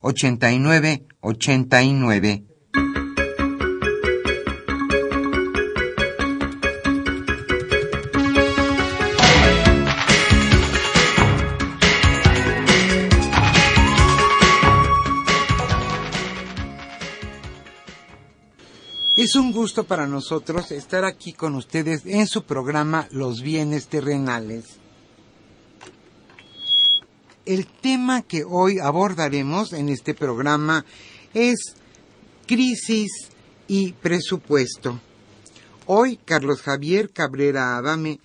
89 89. Es un gusto para nosotros estar aquí con ustedes en su programa Los bienes terrenales el tema que hoy abordaremos en este programa es crisis y presupuesto. Hoy Carlos Javier Cabrera Adame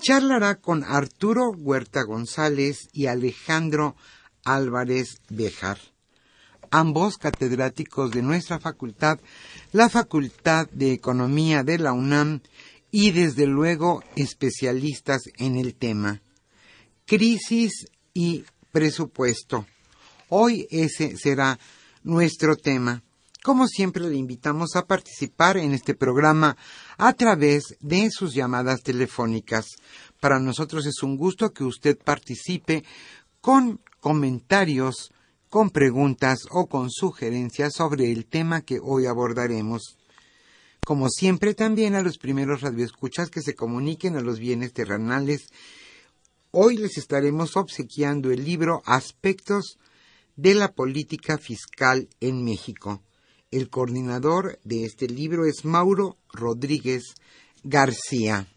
charlará con Arturo Huerta González y Alejandro Álvarez Bejar, ambos catedráticos de nuestra facultad, la Facultad de Economía de la UNAM y desde luego especialistas en el tema. Crisis y presupuesto. Hoy ese será nuestro tema. Como siempre, le invitamos a participar en este programa a través de sus llamadas telefónicas. Para nosotros es un gusto que usted participe con comentarios, con preguntas o con sugerencias sobre el tema que hoy abordaremos. Como siempre, también a los primeros radioescuchas que se comuniquen a los bienes terrenales Hoy les estaremos obsequiando el libro Aspectos de la Política Fiscal en México. El coordinador de este libro es Mauro Rodríguez García.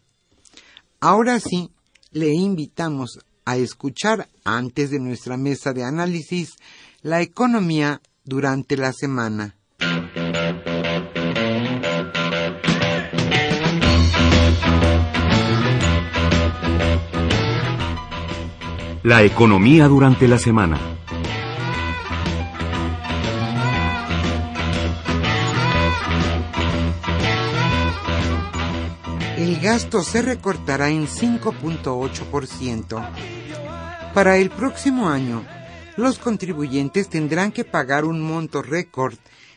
Ahora sí, le invitamos a escuchar antes de nuestra mesa de análisis la economía durante la semana. La economía durante la semana. El gasto se recortará en 5.8%. Para el próximo año, los contribuyentes tendrán que pagar un monto récord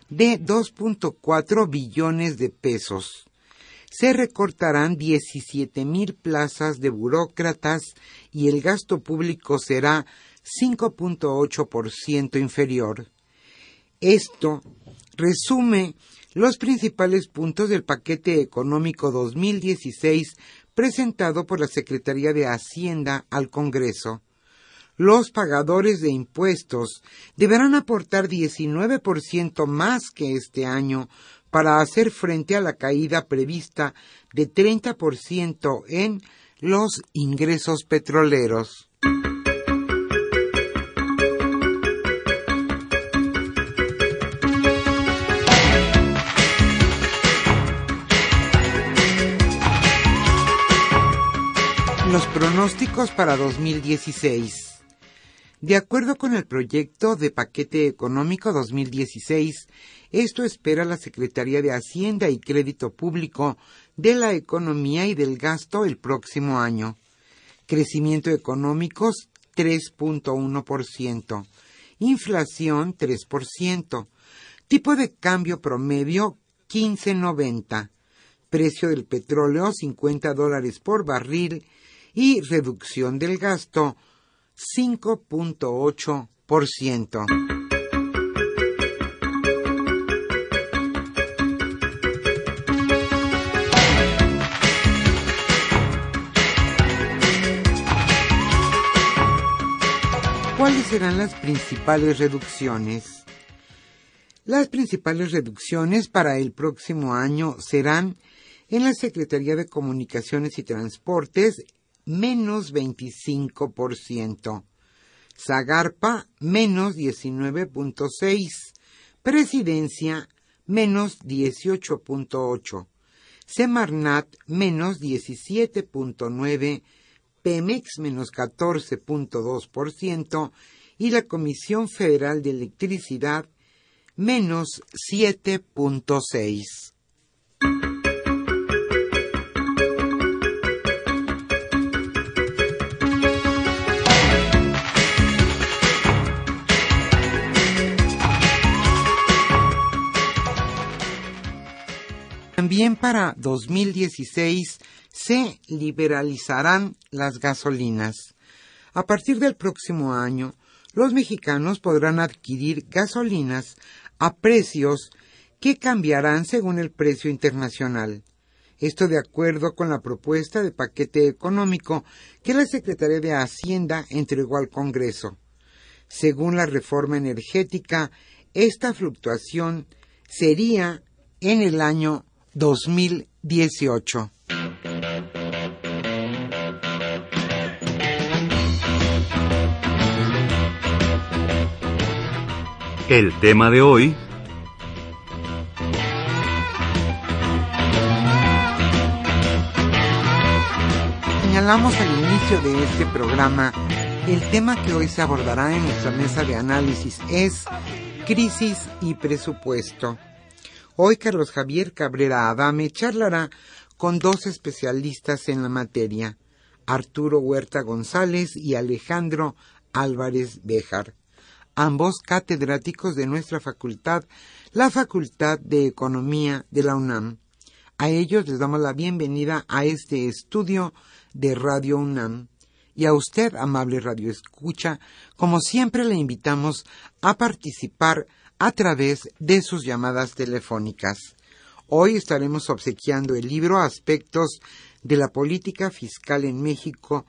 de 2.4 billones de pesos se recortarán 17 mil plazas de burócratas y el gasto público será 5.8% inferior. Esto resume los principales puntos del paquete económico 2016 presentado por la Secretaría de Hacienda al Congreso. Los pagadores de impuestos deberán aportar 19% más que este año para hacer frente a la caída prevista de 30% en los ingresos petroleros. Los pronósticos para 2016. De acuerdo con el proyecto de paquete económico 2016, esto espera la Secretaría de Hacienda y Crédito Público de la Economía y del Gasto el próximo año. Crecimiento económico 3.1%. Inflación 3%. Tipo de cambio promedio 15.90. Precio del petróleo 50 dólares por barril y reducción del gasto 5.8%. serán las principales reducciones? Las principales reducciones para el próximo año serán en la Secretaría de Comunicaciones y Transportes menos 25%, Zagarpa menos 19.6%, Presidencia menos 18.8%, Semarnat menos 17.9%, Pemex menos 14.2% y la Comisión Federal de Electricidad menos 7.6%. También para 2016 se liberalizarán las gasolinas. A partir del próximo año, los mexicanos podrán adquirir gasolinas a precios que cambiarán según el precio internacional. Esto de acuerdo con la propuesta de paquete económico que la Secretaría de Hacienda entregó al Congreso. Según la reforma energética, esta fluctuación sería en el año 2018. El tema de hoy... Señalamos al inicio de este programa, el tema que hoy se abordará en nuestra mesa de análisis es crisis y presupuesto. Hoy Carlos Javier Cabrera Adame charlará con dos especialistas en la materia, Arturo Huerta González y Alejandro Álvarez Béjar ambos catedráticos de nuestra facultad, la Facultad de Economía de la UNAM. A ellos les damos la bienvenida a este estudio de Radio UNAM. Y a usted, amable Radio Escucha, como siempre le invitamos a participar a través de sus llamadas telefónicas. Hoy estaremos obsequiando el libro Aspectos de la Política Fiscal en México.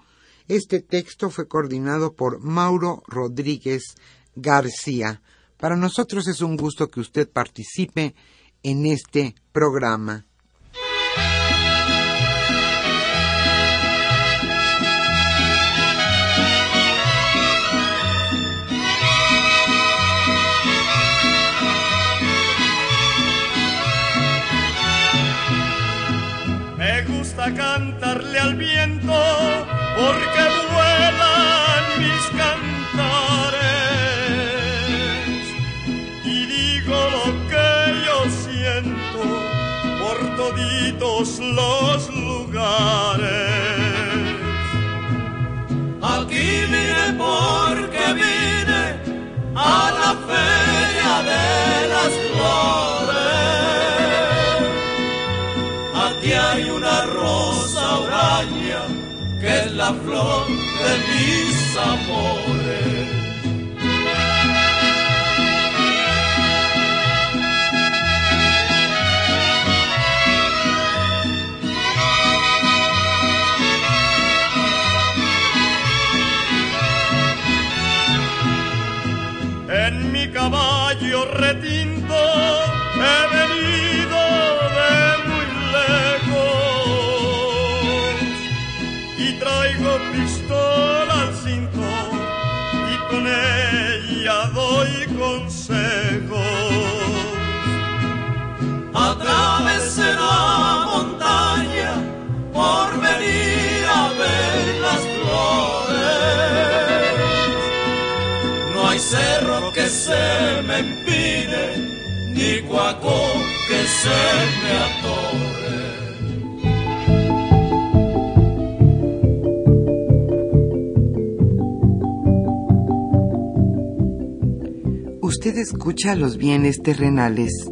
Este texto fue coordinado por Mauro Rodríguez García. Para nosotros es un gusto que usted participe en este programa. Toditos los lugares. Aquí vine porque vine a la feria de las flores. Aquí hay una rosa oraña que es la flor de mis amores. Montaña por venir a ver las flores. No hay cerro que se me empine, ni cuaco que se me atore. Usted escucha los bienes terrenales.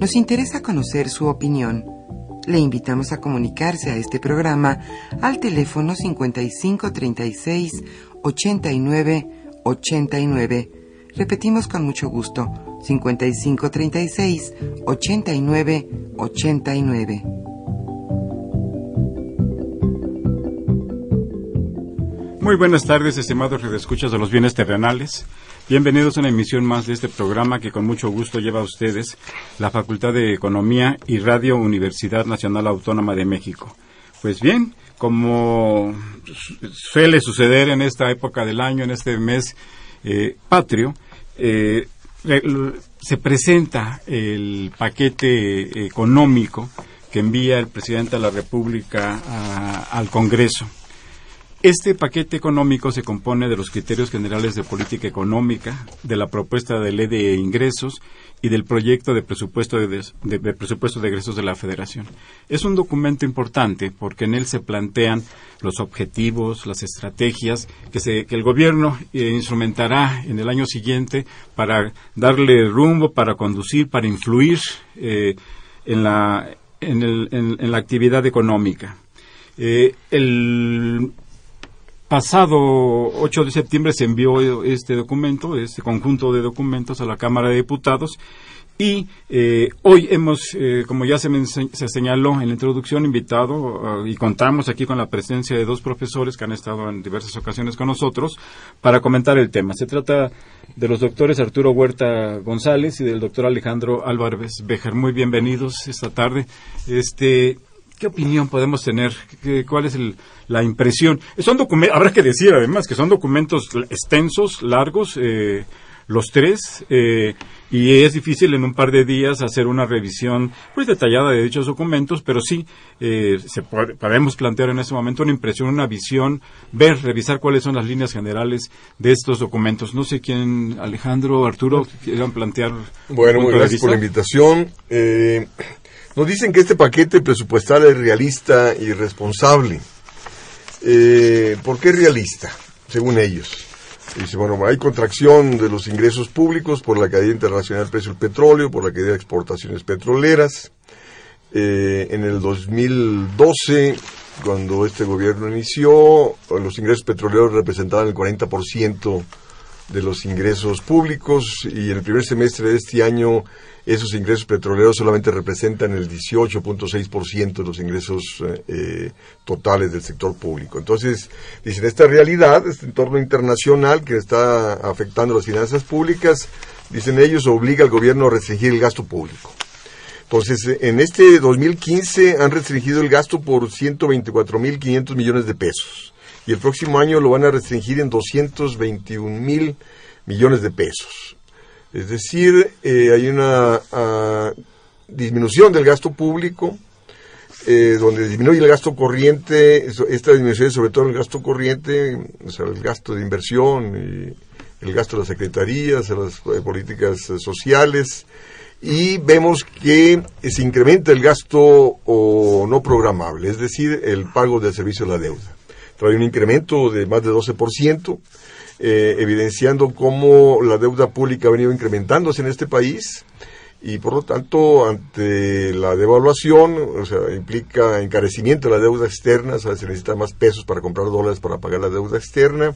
Nos interesa conocer su opinión. Le invitamos a comunicarse a este programa al teléfono 5536 89 89. Repetimos con mucho gusto, 5536 89 89. Muy buenas tardes, estimados redescuchas de los bienes terrenales. Bienvenidos a una emisión más de este programa que con mucho gusto lleva a ustedes la Facultad de Economía y Radio Universidad Nacional Autónoma de México. Pues bien, como suele suceder en esta época del año, en este mes eh, patrio, eh, se presenta el paquete económico que envía el presidente de la República al Congreso. Este paquete económico se compone de los criterios generales de política económica, de la propuesta de ley de ingresos y del proyecto de presupuesto de, presupuesto de egresos de la Federación. Es un documento importante porque en él se plantean los objetivos, las estrategias que, se, que el gobierno eh, instrumentará en el año siguiente para darle rumbo, para conducir, para influir eh, en, la, en, el, en, la actividad económica. Eh, el pasado 8 de septiembre se envió este documento, este conjunto de documentos a la Cámara de Diputados y eh, hoy hemos, eh, como ya se, se, señaló en la introducción, invitado uh, y contamos aquí con la presencia de dos profesores que han estado en diversas ocasiones con nosotros para comentar el tema. Se trata de los doctores Arturo Huerta González y del doctor Alejandro Álvarez Bejar. Muy bienvenidos esta tarde. Este, ¿Qué opinión podemos tener? ¿Cuál es la impresión? Son documentos, habrá que decir además que son documentos extensos, largos, eh, los tres, eh, y es difícil en un par de días hacer una revisión pues detallada de dichos documentos, pero sí eh, se podemos plantear en este momento una impresión, una visión, ver, revisar cuáles son las líneas generales de estos documentos. No sé quién, Alejandro, Arturo, quieran plantear. Bueno, muy gracias por la invitación. Nos dicen que este paquete presupuestal es realista y responsable. Eh, ¿Por qué realista? Según ellos. Dice, bueno, hay contracción de los ingresos públicos por la caída internacional del precio del petróleo, por la caída de exportaciones petroleras. Eh, en el 2012, cuando este gobierno inició, los ingresos petroleros representaban el 40% de los ingresos públicos y en el primer semestre de este año esos ingresos petroleros solamente representan el 18.6% de los ingresos eh, eh, totales del sector público. Entonces, dicen, esta realidad, este entorno internacional que está afectando las finanzas públicas, dicen ellos, obliga al gobierno a restringir el gasto público. Entonces, en este 2015 han restringido el gasto por 124.500 millones de pesos y el próximo año lo van a restringir en 221 mil millones de pesos. Es decir, eh, hay una ah, disminución del gasto público, eh, donde disminuye el gasto corriente, esta disminución es sobre todo el gasto corriente, o sea, el gasto de inversión, el gasto de las secretarías, de las eh, políticas sociales, y vemos que se incrementa el gasto o no programable, es decir, el pago del servicio de la deuda. Trae un incremento de más de 12%, eh, evidenciando cómo la deuda pública ha venido incrementándose en este país y por lo tanto ante la devaluación, o sea, implica encarecimiento de la deuda externa, o sea, se necesita más pesos para comprar dólares para pagar la deuda externa.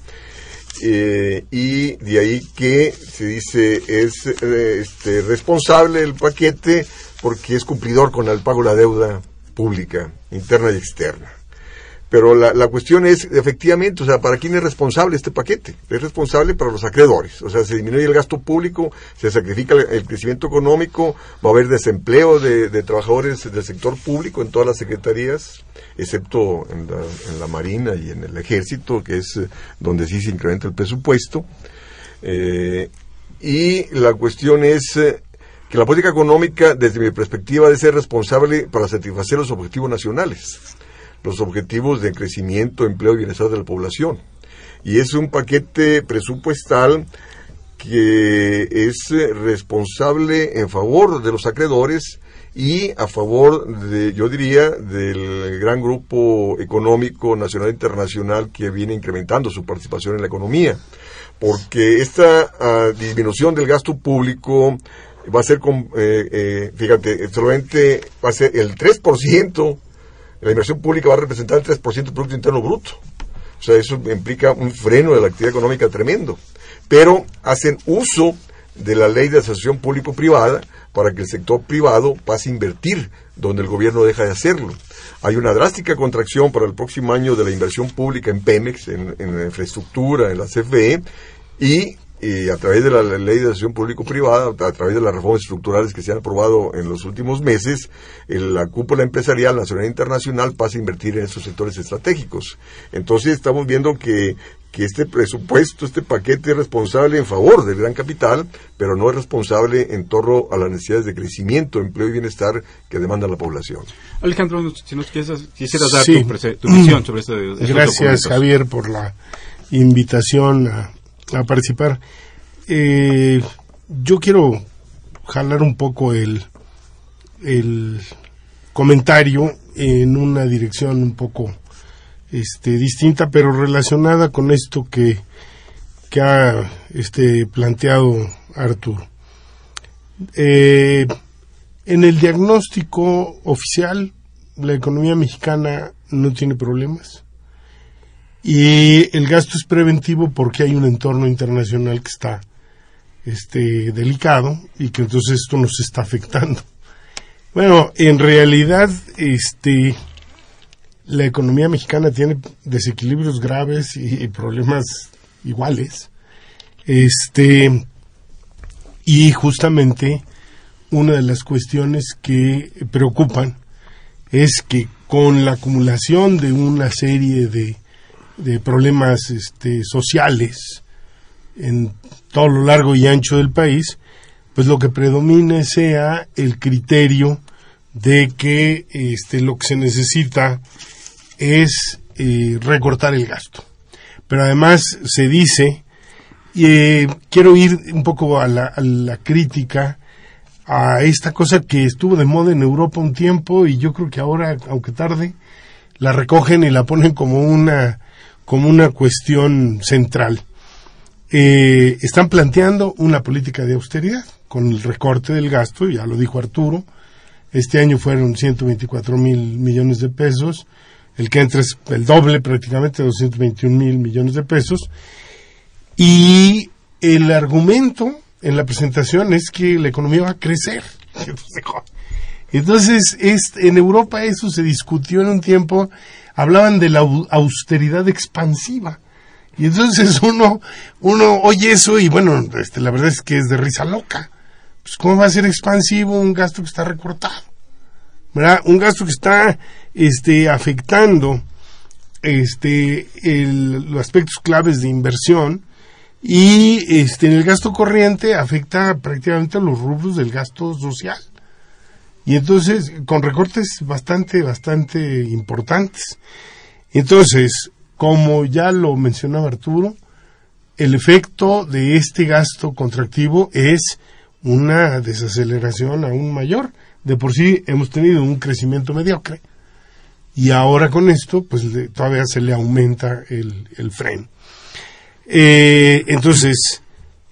Eh, y de ahí que se dice es eh, este, responsable el paquete porque es cumplidor con el pago de la deuda pública, interna y externa. Pero la, la, cuestión es, efectivamente, o sea, ¿para quién es responsable este paquete? Es responsable para los acreedores. O sea, se disminuye el gasto público, se sacrifica el, crecimiento económico, va a haber desempleo de, de, trabajadores del sector público en todas las secretarías, excepto en la, en la Marina y en el Ejército, que es eh, donde sí se incrementa el presupuesto. Eh, y la cuestión es eh, que la política económica, desde mi perspectiva, debe ser responsable para satisfacer los objetivos nacionales los objetivos de crecimiento, empleo y bienestar de la población. Y es un paquete presupuestal que es responsable en favor de los acreedores y a favor de, yo diría, del gran grupo económico nacional e internacional que viene incrementando su participación en la economía. Porque esta ah, disminución del gasto público va a ser, con, eh, eh, fíjate, solamente va a ser el 3%, la inversión pública va a representar el 3% del Producto Interno Bruto. O sea, eso implica un freno de la actividad económica tremendo. Pero hacen uso de la ley de asociación público-privada para que el sector privado pase a invertir donde el gobierno deja de hacerlo. Hay una drástica contracción para el próximo año de la inversión pública en Pemex, en, en la infraestructura, en la CFE, y y a través de la ley de asociación público-privada, a través de las reformas estructurales que se han aprobado en los últimos meses, la cúpula empresarial nacional e internacional pasa a invertir en esos sectores estratégicos. Entonces estamos viendo que, que este presupuesto, este paquete es responsable en favor del gran capital, pero no es responsable en torno a las necesidades de crecimiento, empleo y bienestar que demanda la población. Alejandro, si nos quisieras, dar tu, visión sobre este Gracias, Javier, por la invitación a a participar. Eh, yo quiero jalar un poco el, el comentario en una dirección un poco este, distinta, pero relacionada con esto que, que ha este, planteado Arturo. Eh, en el diagnóstico oficial, la economía mexicana no tiene problemas. Y el gasto es preventivo porque hay un entorno internacional que está este, delicado y que entonces esto nos está afectando. Bueno, en realidad, este, la economía mexicana tiene desequilibrios graves y, problemas iguales. Este, y justamente una de las cuestiones que preocupan es que con la acumulación de una serie de de problemas este, sociales en todo lo largo y ancho del país, pues lo que predomine sea el criterio de que este, lo que se necesita es eh, recortar el gasto. Pero además se dice, y eh, quiero ir un poco a la, a la crítica a esta cosa que estuvo de moda en Europa un tiempo y yo creo que ahora, aunque tarde, la recogen y la ponen como una como una cuestión central. Eh, están planteando una política de austeridad con el recorte del gasto, ya lo dijo Arturo, este año fueron 124 mil millones de pesos, el que entra es el doble prácticamente, 221 mil millones de pesos, y el argumento en la presentación es que la economía va a crecer. Entonces, en Europa eso se discutió en un tiempo hablaban de la austeridad expansiva. Y entonces uno, uno oye eso y bueno, este, la verdad es que es de risa loca. Pues cómo va a ser expansivo un gasto que está recortado, ¿verdad? Un gasto que está, este, afectando, este, los aspectos claves de inversión y, este, en el gasto corriente afecta prácticamente a los rubros del gasto social. Y entonces, con recortes bastante, bastante importantes. Entonces, como ya lo mencionaba Arturo, el efecto de este gasto contractivo es una desaceleración aún mayor. De por sí hemos tenido un crecimiento mediocre y ahora con esto pues todavía se le aumenta el, el freno. Eh, entonces,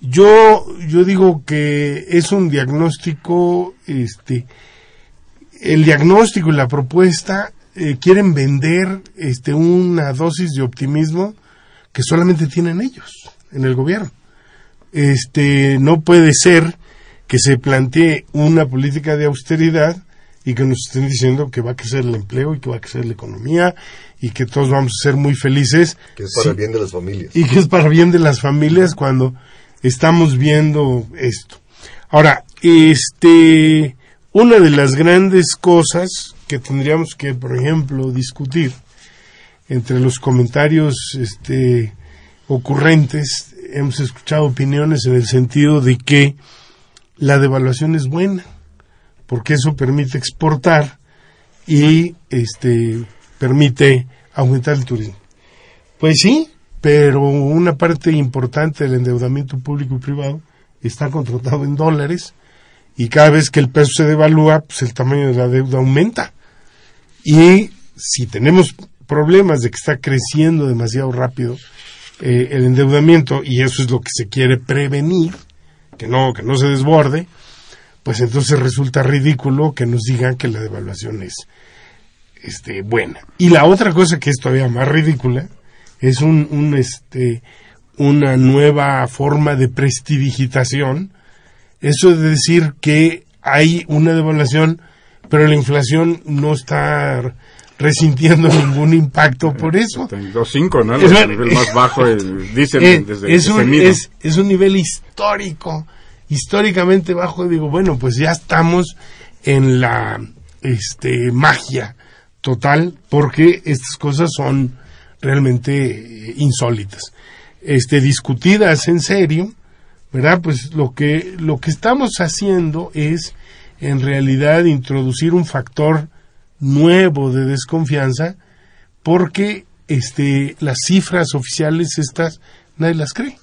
yo, yo digo que es un diagnóstico este, el diagnóstico y la propuesta eh, quieren vender este, una dosis de optimismo que solamente tienen ellos en el gobierno. Este, no puede ser que se plantee una política de austeridad y que nos estén diciendo que va a crecer el empleo y que va a crecer la economía y que todos vamos a ser muy felices. Que es para el bien de las familias. Y que es para bien de las familias cuando estamos viendo esto. Ahora, este, una de las grandes cosas que tendríamos que, por ejemplo, discutir entre los comentarios este, ocurrentes, hemos escuchado opiniones en el sentido de que la devaluación es buena, porque eso permite exportar y este, permite aumentar el turismo. Pues sí, pero una parte importante del endeudamiento público y privado está contratado en dólares y cada vez que el peso se devalúa, pues el tamaño de la deuda aumenta. Y si tenemos problemas de que está creciendo demasiado rápido eh, el endeudamiento, y eso es lo que se quiere prevenir, que no, que no se desborde, pues entonces resulta ridículo que nos digan que la devaluación es este, buena. Y la otra cosa que es todavía más ridícula es un, un este, una nueva forma de prestidigitación. Eso de decir que hay una devaluación, pero la inflación no está resintiendo ningún impacto por eso. Los cinco, ¿no? Es, el nivel más bajo, dicen eh, desde es un, es, es un nivel histórico, históricamente bajo. Digo, bueno, pues ya estamos en la este, magia total, porque estas cosas son realmente eh, insólitas. Este, discutidas en serio, ¿verdad? Pues lo que, lo que estamos haciendo es, en realidad, introducir un factor nuevo de desconfianza porque este, las cifras oficiales estas nadie las cree.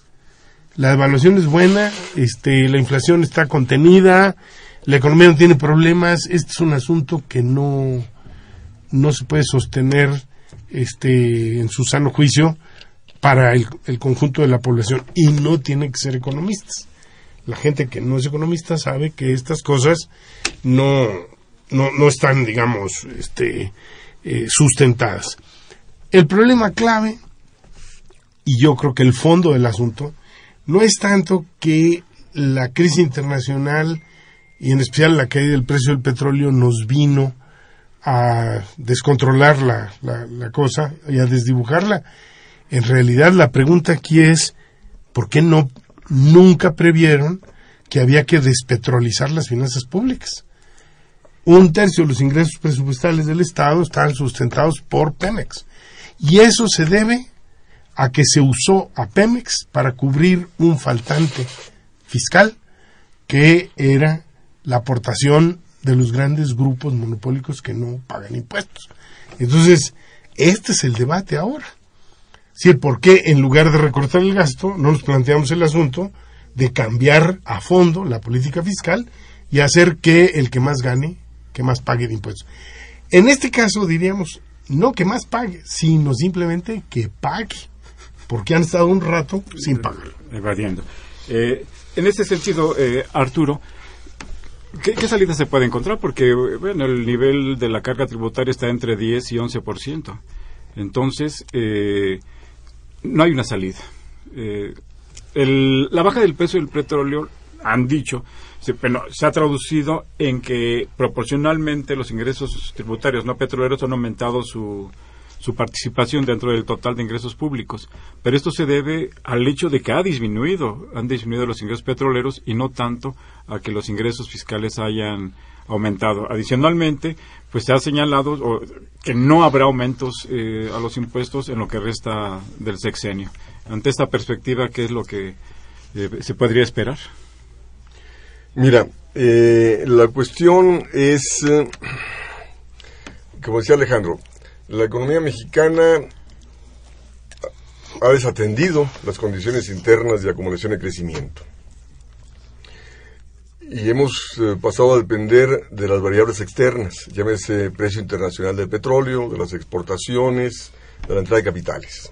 La evaluación es buena, este, la inflación está contenida, la economía no tiene problemas, este es un asunto que no, no se puede sostener este, en su sano juicio para el, el, conjunto de la población y no tiene que ser economistas. La gente que no es economista sabe que estas cosas no, no, no están, digamos, este, eh, sustentadas. El problema clave, y yo creo que el fondo del asunto, no es tanto que la crisis internacional y en especial la caída del precio del petróleo nos vino a descontrolar la, la, la, cosa y a desdibujarla. En realidad la pregunta aquí es, ¿por qué no nunca previeron que había que despetrolizar las finanzas públicas? un tercio de los ingresos presupuestales del Estado están sustentados por Pemex. Y eso se debe a que se usó a Pemex para cubrir un faltante fiscal que era la aportación de los grandes grupos monopólicos que no pagan impuestos. Entonces, este es el debate ahora. Si ¿por qué en lugar de recortar el gasto no nos planteamos el asunto de cambiar a fondo la política fiscal y hacer que el que más gane que más pague de impuestos. En este caso diríamos, no que más pague, sino simplemente que pague, porque han estado un rato sin pagar. Evadiendo. Eh, en ese sentido, eh, Arturo, ¿qué, salida se puede encontrar? Porque bueno, el nivel de la carga tributaria está entre 10 y 11%. Entonces, eh, no hay una salida. la baja del precio del petróleo, han dicho, se, se ha traducido en que proporcionalmente los ingresos tributarios no petroleros han aumentado su, su participación dentro del total de ingresos públicos. Pero esto se debe al hecho de que ha disminuido, han disminuido los ingresos petroleros y no tanto a que los ingresos fiscales hayan aumentado. Adicionalmente, pues se ha señalado que no habrá aumentos eh, a los impuestos en lo que resta del sexenio. Ante esta perspectiva, ¿qué es lo que eh, se podría esperar? Mira, eh, la cuestión es, eh, como decía Alejandro, la economía mexicana ha desatendido las condiciones internas de acumulación y crecimiento. Y hemos eh, pasado a depender de las variables externas, llámese precio internacional del petróleo, de las exportaciones, de la entrada de capitales.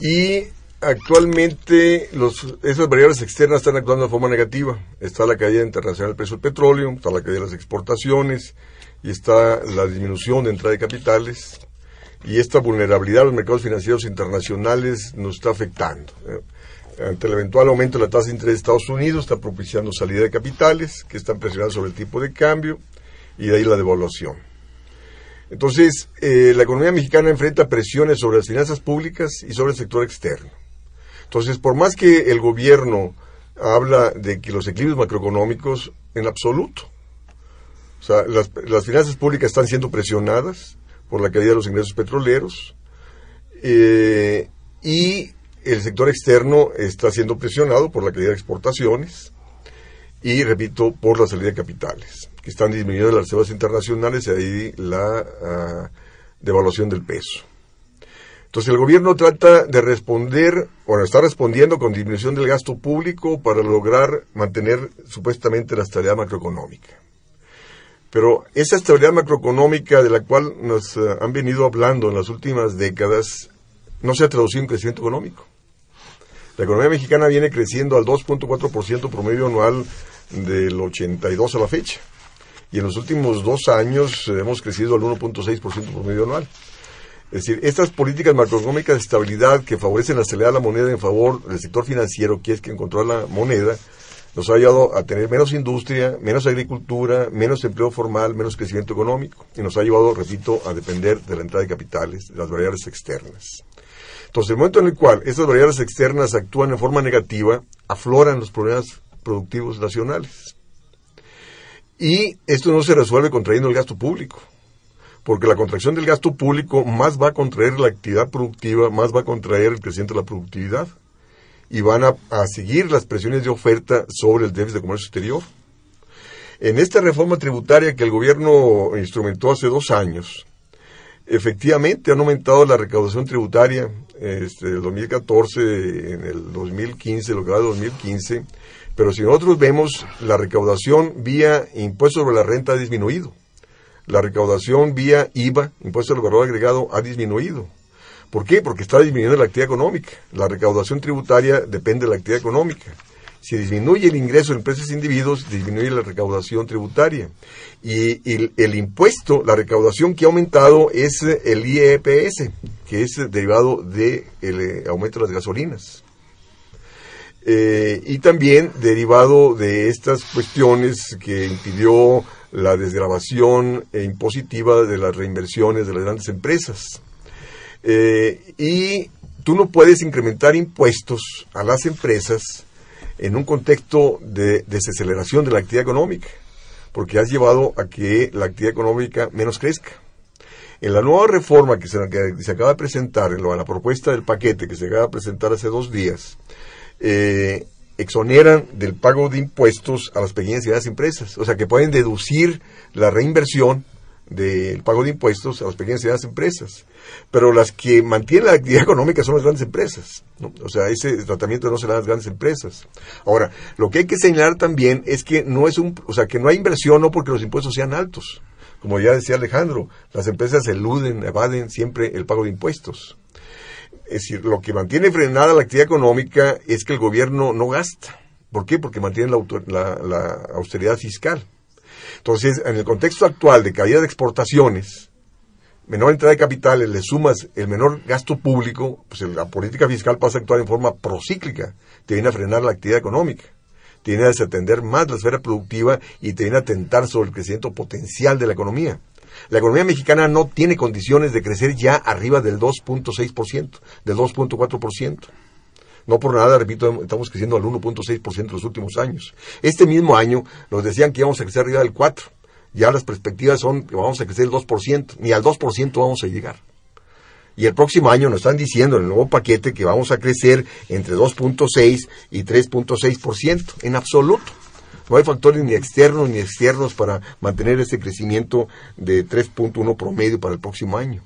Y Actualmente los, esas variables externas están actuando de forma negativa. Está la caída internacional del precio del petróleo, está la caída de las exportaciones y está la disminución de entrada de capitales. Y esta vulnerabilidad a los mercados financieros internacionales nos está afectando. Ante el eventual aumento de la tasa de interés de Estados Unidos, está propiciando salida de capitales que están presionados sobre el tipo de cambio y de ahí la devaluación. Entonces, eh, la economía mexicana enfrenta presiones sobre las finanzas públicas y sobre el sector externo. Entonces, por más que el gobierno habla de que los equilibrios macroeconómicos, en absoluto. O sea, las, finanzas públicas están siendo presionadas por la caída de los ingresos petroleros eh, y el sector externo está siendo presionado por la caída de exportaciones y, repito, por la salida de capitales, que están disminuyendo las reservas internacionales y ahí la ah, devaluación del peso. Entonces el gobierno trata de responder, bueno, está respondiendo con disminución del gasto público para lograr mantener supuestamente la estabilidad macroeconómica. Pero esa estabilidad macroeconómica de la cual nos eh, han venido hablando en las últimas décadas no se ha traducido en crecimiento económico. La economía mexicana viene creciendo al 2.4% promedio anual del 82 a la fecha. Y en los últimos dos años eh, hemos crecido al 1.6% por medio anual. Es decir, estas políticas macroeconómicas de estabilidad que favorecen la salida de la moneda en favor del sector financiero, que es quien controla la moneda, nos ha llevado a tener menos industria, menos agricultura, menos empleo formal, menos crecimiento económico. Y nos ha llevado, repito, a depender de la entrada de capitales, de las variables externas. Entonces, el momento en el cual estas variables externas actúan en forma negativa, afloran los problemas productivos nacionales. Y esto no se resuelve contrayendo el gasto público, porque la contracción del gasto público más va a contraer la actividad productiva, más va a contraer el crecimiento de la productividad y van a, seguir las presiones de oferta sobre el déficit de comercio exterior. En esta reforma tributaria que el gobierno instrumentó hace dos años, efectivamente han aumentado la recaudación tributaria este, del 2014 en el 2015, lo que va de 2015, pero si nosotros vemos la recaudación vía impuesto sobre la renta ha disminuido, la recaudación vía IVA, impuesto sobre el valor agregado, ha disminuido. ¿Por qué? Porque está disminuyendo la actividad económica. La recaudación tributaria depende de la actividad económica. Si disminuye el ingreso de empresas e individuos, disminuye la recaudación tributaria. Y, el, impuesto, la recaudación que ha aumentado es el IEPS, que es derivado del eh, aumento de las gasolinas. Eh, y también derivado de estas cuestiones que impidió la desgrabación impositiva de las reinversiones de las grandes empresas. Eh, y tú no puedes incrementar impuestos a las empresas en un contexto de desaceleración de la actividad económica, porque has llevado a que la actividad económica menos crezca. En la nueva reforma que se, acaba de presentar, en la propuesta del paquete que se acaba de presentar hace dos días, eh, exoneran del pago de impuestos a las pequeñas y medianas empresas. O sea, que pueden deducir la reinversión del pago de impuestos a las pequeñas y medianas empresas. Pero las que mantienen la actividad económica son las grandes empresas. O sea, ese tratamiento no se da a las grandes empresas. Ahora, lo que hay que señalar también es que no es un, o sea, que no hay inversión no porque los impuestos sean altos. Como ya decía Alejandro, las empresas eluden, evaden siempre el pago de impuestos. Es decir, lo que mantiene frenada la actividad económica es que el gobierno no gasta. ¿Por qué? Porque mantiene la austeridad fiscal. Entonces, en el contexto actual de caída de exportaciones, menor entrada de capitales, le sumas el menor gasto público, pues la política fiscal pasa a actuar en forma procíclica, te viene a frenar la actividad económica, te viene a desatender más la esfera productiva y te viene a atentar sobre el crecimiento potencial de la economía. La economía mexicana no tiene condiciones de crecer ya arriba del 2.6%, del 2.4%. No por nada, repito, estamos creciendo al 1.6% en los últimos años. Este mismo año nos decían que íbamos a crecer arriba del 4%. Ya las perspectivas son que vamos a crecer el 2%. Ni al 2% vamos a llegar. Y el próximo año nos están diciendo en el nuevo paquete que vamos a crecer entre 2.6 y 3.6% en absoluto. No hay factores ni externos ni externos para mantener ese crecimiento de 3.1 promedio para el próximo año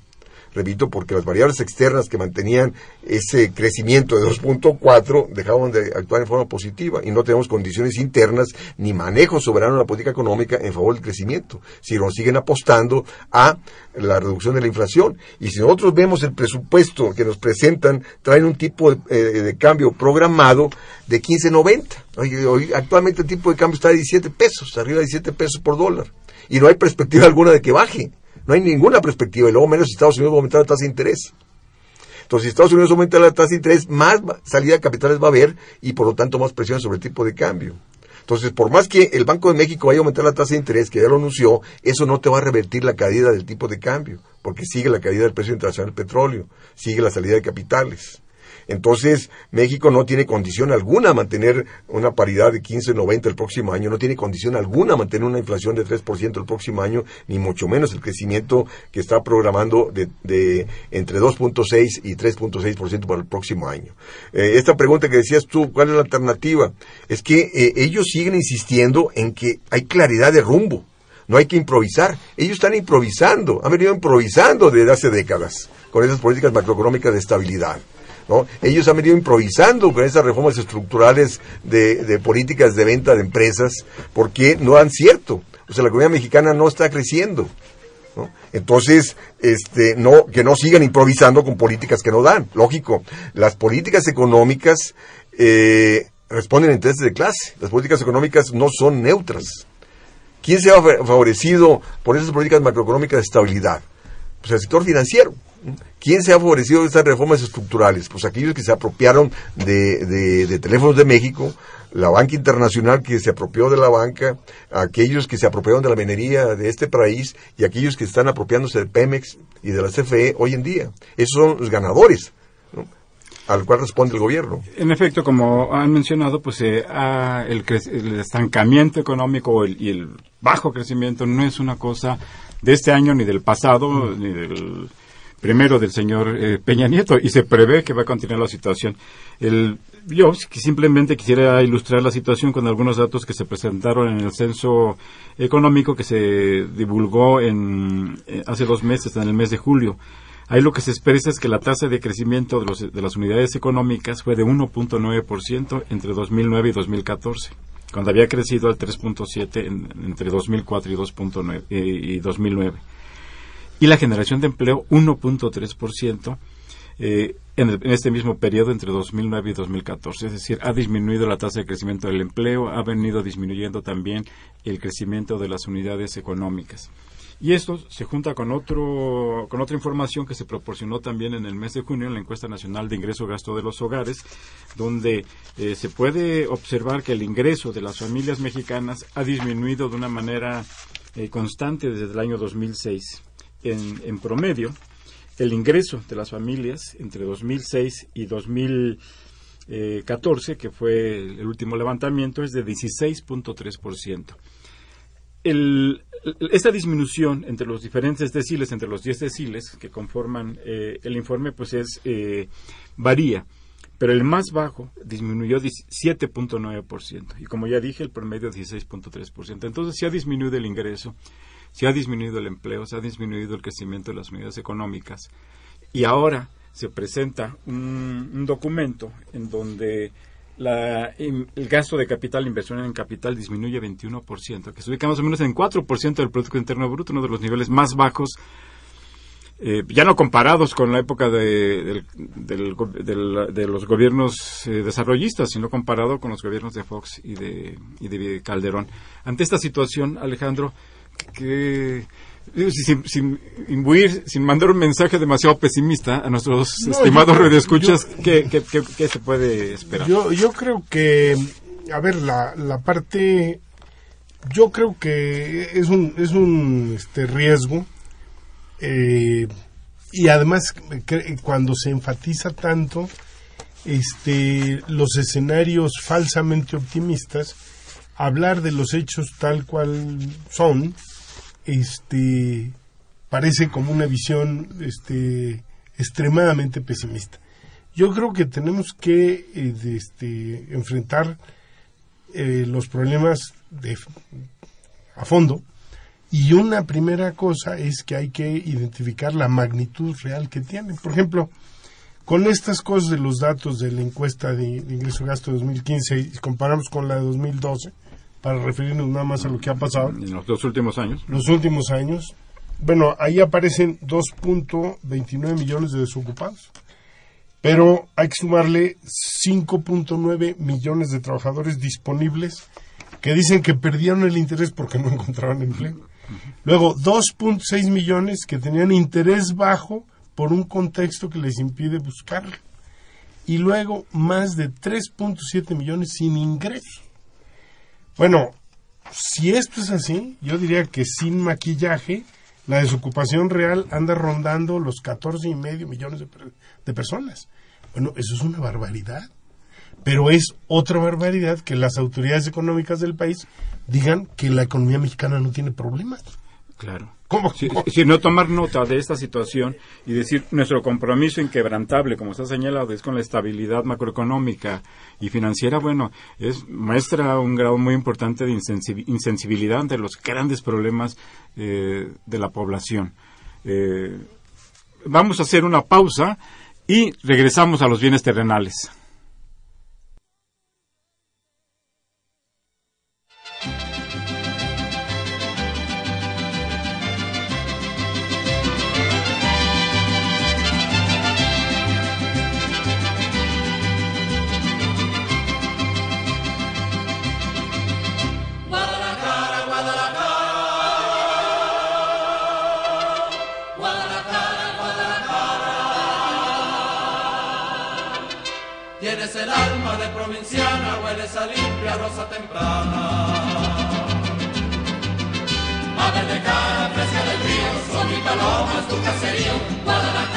repito, porque las variables externas que mantenían ese crecimiento de 2.4 dejaban de actuar en forma positiva y no tenemos condiciones internas ni manejo soberano de la política económica en favor del crecimiento, si nos siguen apostando a la reducción de la inflación. Y si nosotros vemos el presupuesto que nos presentan, traen un tipo de, eh, cambio programado de 15.90. Hoy, hoy, actualmente el tipo de cambio está de 17 pesos, arriba de 17 pesos por dólar. Y no hay perspectiva alguna de que baje. No hay ninguna perspectiva. Y luego menos Estados Unidos va a aumentar la tasa de interés. Entonces, si Estados Unidos aumenta la tasa de interés, más salida de capitales va a haber y por lo tanto más presión sobre el tipo de cambio. Entonces, por más que el Banco de México vaya a aumentar la tasa de interés, que ya lo anunció, eso no te va a revertir la caída del tipo de cambio, porque sigue la caída del precio internacional del petróleo, sigue la salida de capitales. Entonces, México no tiene condición alguna a mantener una paridad de 15.90 el próximo año, no tiene condición alguna a mantener una inflación de 3% el próximo año, ni mucho menos el crecimiento que está programando de, entre 2.6 y 3.6% para el próximo año. Eh, esta pregunta que decías tú, ¿cuál es la alternativa? Es que eh, ellos siguen insistiendo en que hay claridad de rumbo no hay que improvisar. Ellos están improvisando, han venido improvisando desde hace décadas con esas políticas macroeconómicas de estabilidad. Ellos han venido improvisando con esas reformas estructurales de, políticas de venta de empresas porque no dan cierto. O sea, la economía mexicana no está creciendo. Entonces, este, no, que no sigan improvisando con políticas que no dan. Lógico, las políticas económicas eh, responden a intereses de clase. Las políticas económicas no son neutras. ¿Quién se ha favorecido por esas políticas macroeconómicas de estabilidad? Pues el sector financiero. ¿Quién se ha favorecido de estas reformas estructurales? Pues aquellos que se apropiaron de, de, teléfonos de México, la banca internacional que se apropió de la banca, aquellos que se apropiaron de la minería de este país y aquellos que están apropiándose del Pemex y de la CFE hoy en día. Esos son los ganadores. al cual responde el gobierno. En efecto, como han mencionado, pues eh, el, el, estancamiento económico y el bajo crecimiento no es una cosa de este año ni del pasado ni del primero del señor eh, Peña Nieto y se prevé que va a continuar la situación. El, yo simplemente quisiera ilustrar la situación con algunos datos que se presentaron en el censo económico que se divulgó en, eh, hace dos meses, en el mes de julio. Ahí lo que se espera es que la tasa de crecimiento de, los, de las unidades económicas fue de 1.9% entre 2009 y 2014, cuando había crecido al 3.7 entre 2004 y, 2.9, eh, y 2009 y la generación de empleo 1.3% eh, en, en, este mismo periodo entre 2009 y 2014. Es decir, ha disminuido la tasa de crecimiento del empleo, ha venido disminuyendo también el crecimiento de las unidades económicas. Y esto se junta con, otro, con otra información que se proporcionó también en el mes de junio en la encuesta nacional de ingreso-gasto de los hogares, donde eh, se puede observar que el ingreso de las familias mexicanas ha disminuido de una manera eh, constante desde el año 2006 en, promedio, el ingreso de las familias entre 2006 y 2014, que fue el último levantamiento, es de 16.3%. esta disminución entre los diferentes deciles, entre los 10 deciles que conforman eh, el informe, pues es eh, varía, pero el más bajo disminuyó 7.9% y como ya dije, el promedio 16.3%. Entonces se ha disminuido el ingreso se ha disminuido el empleo, se ha disminuido el crecimiento de las unidades económicas y ahora se presenta un, documento en donde el gasto de capital, inversión en capital disminuye 21%, que se ubica más o menos en 4% del Producto Interno Bruto, uno de los niveles más bajos, eh, ya no comparados con la época de, los gobiernos eh, desarrollistas, sino comparado con los gobiernos de Fox y de, y de Calderón. Ante esta situación, Alejandro, que sin, sin imbuir, sin mandar un mensaje demasiado pesimista a nuestros estimados redescuchas, ¿qué, se puede esperar? Yo, yo creo que, a ver, la, la parte, yo creo que es un, es un este, riesgo eh, y además cuando se enfatiza tanto este, los escenarios falsamente optimistas, hablar de los hechos tal cual son, este, parece como una visión este, extremadamente pesimista. Yo creo que tenemos que eh, este, enfrentar eh, los problemas a fondo y una primera cosa es que hay que identificar la magnitud real que tienen. Por ejemplo, con estas cosas de los datos de la encuesta de, de ingreso-gasto 2015 y comparamos con la de 2012, para referirnos nada más a lo que ha pasado. En los dos últimos años. Los últimos años. Bueno, ahí aparecen 2.29 millones de desocupados, pero hay que sumarle 5.9 millones de trabajadores disponibles que dicen que perdieron el interés porque no encontraban empleo. Luego, 2.6 millones que tenían interés bajo por un contexto que les impide buscarlo. Y luego, más de 3.7 millones sin ingresos. Bueno, si esto es así, yo diría que sin maquillaje, la desocupación real anda rondando los 14 y medio millones de, de personas. Bueno, eso es una barbaridad. Pero es otra barbaridad que las autoridades económicas del país digan que la economía mexicana no tiene problemas. Claro. ¿Cómo? Si, no tomar nota de esta situación y decir nuestro compromiso inquebrantable, como está señalado, es con la estabilidad macroeconómica y financiera, bueno, es muestra un grado muy importante de insensibilidad ante los grandes problemas eh, de la población. Eh, vamos a hacer una pausa y regresamos a los bienes terrenales. Provinciana, hueles a limpia rosa temprana. Ave de cara fresca del río, son mi palomas tu caserío. Guadalajara,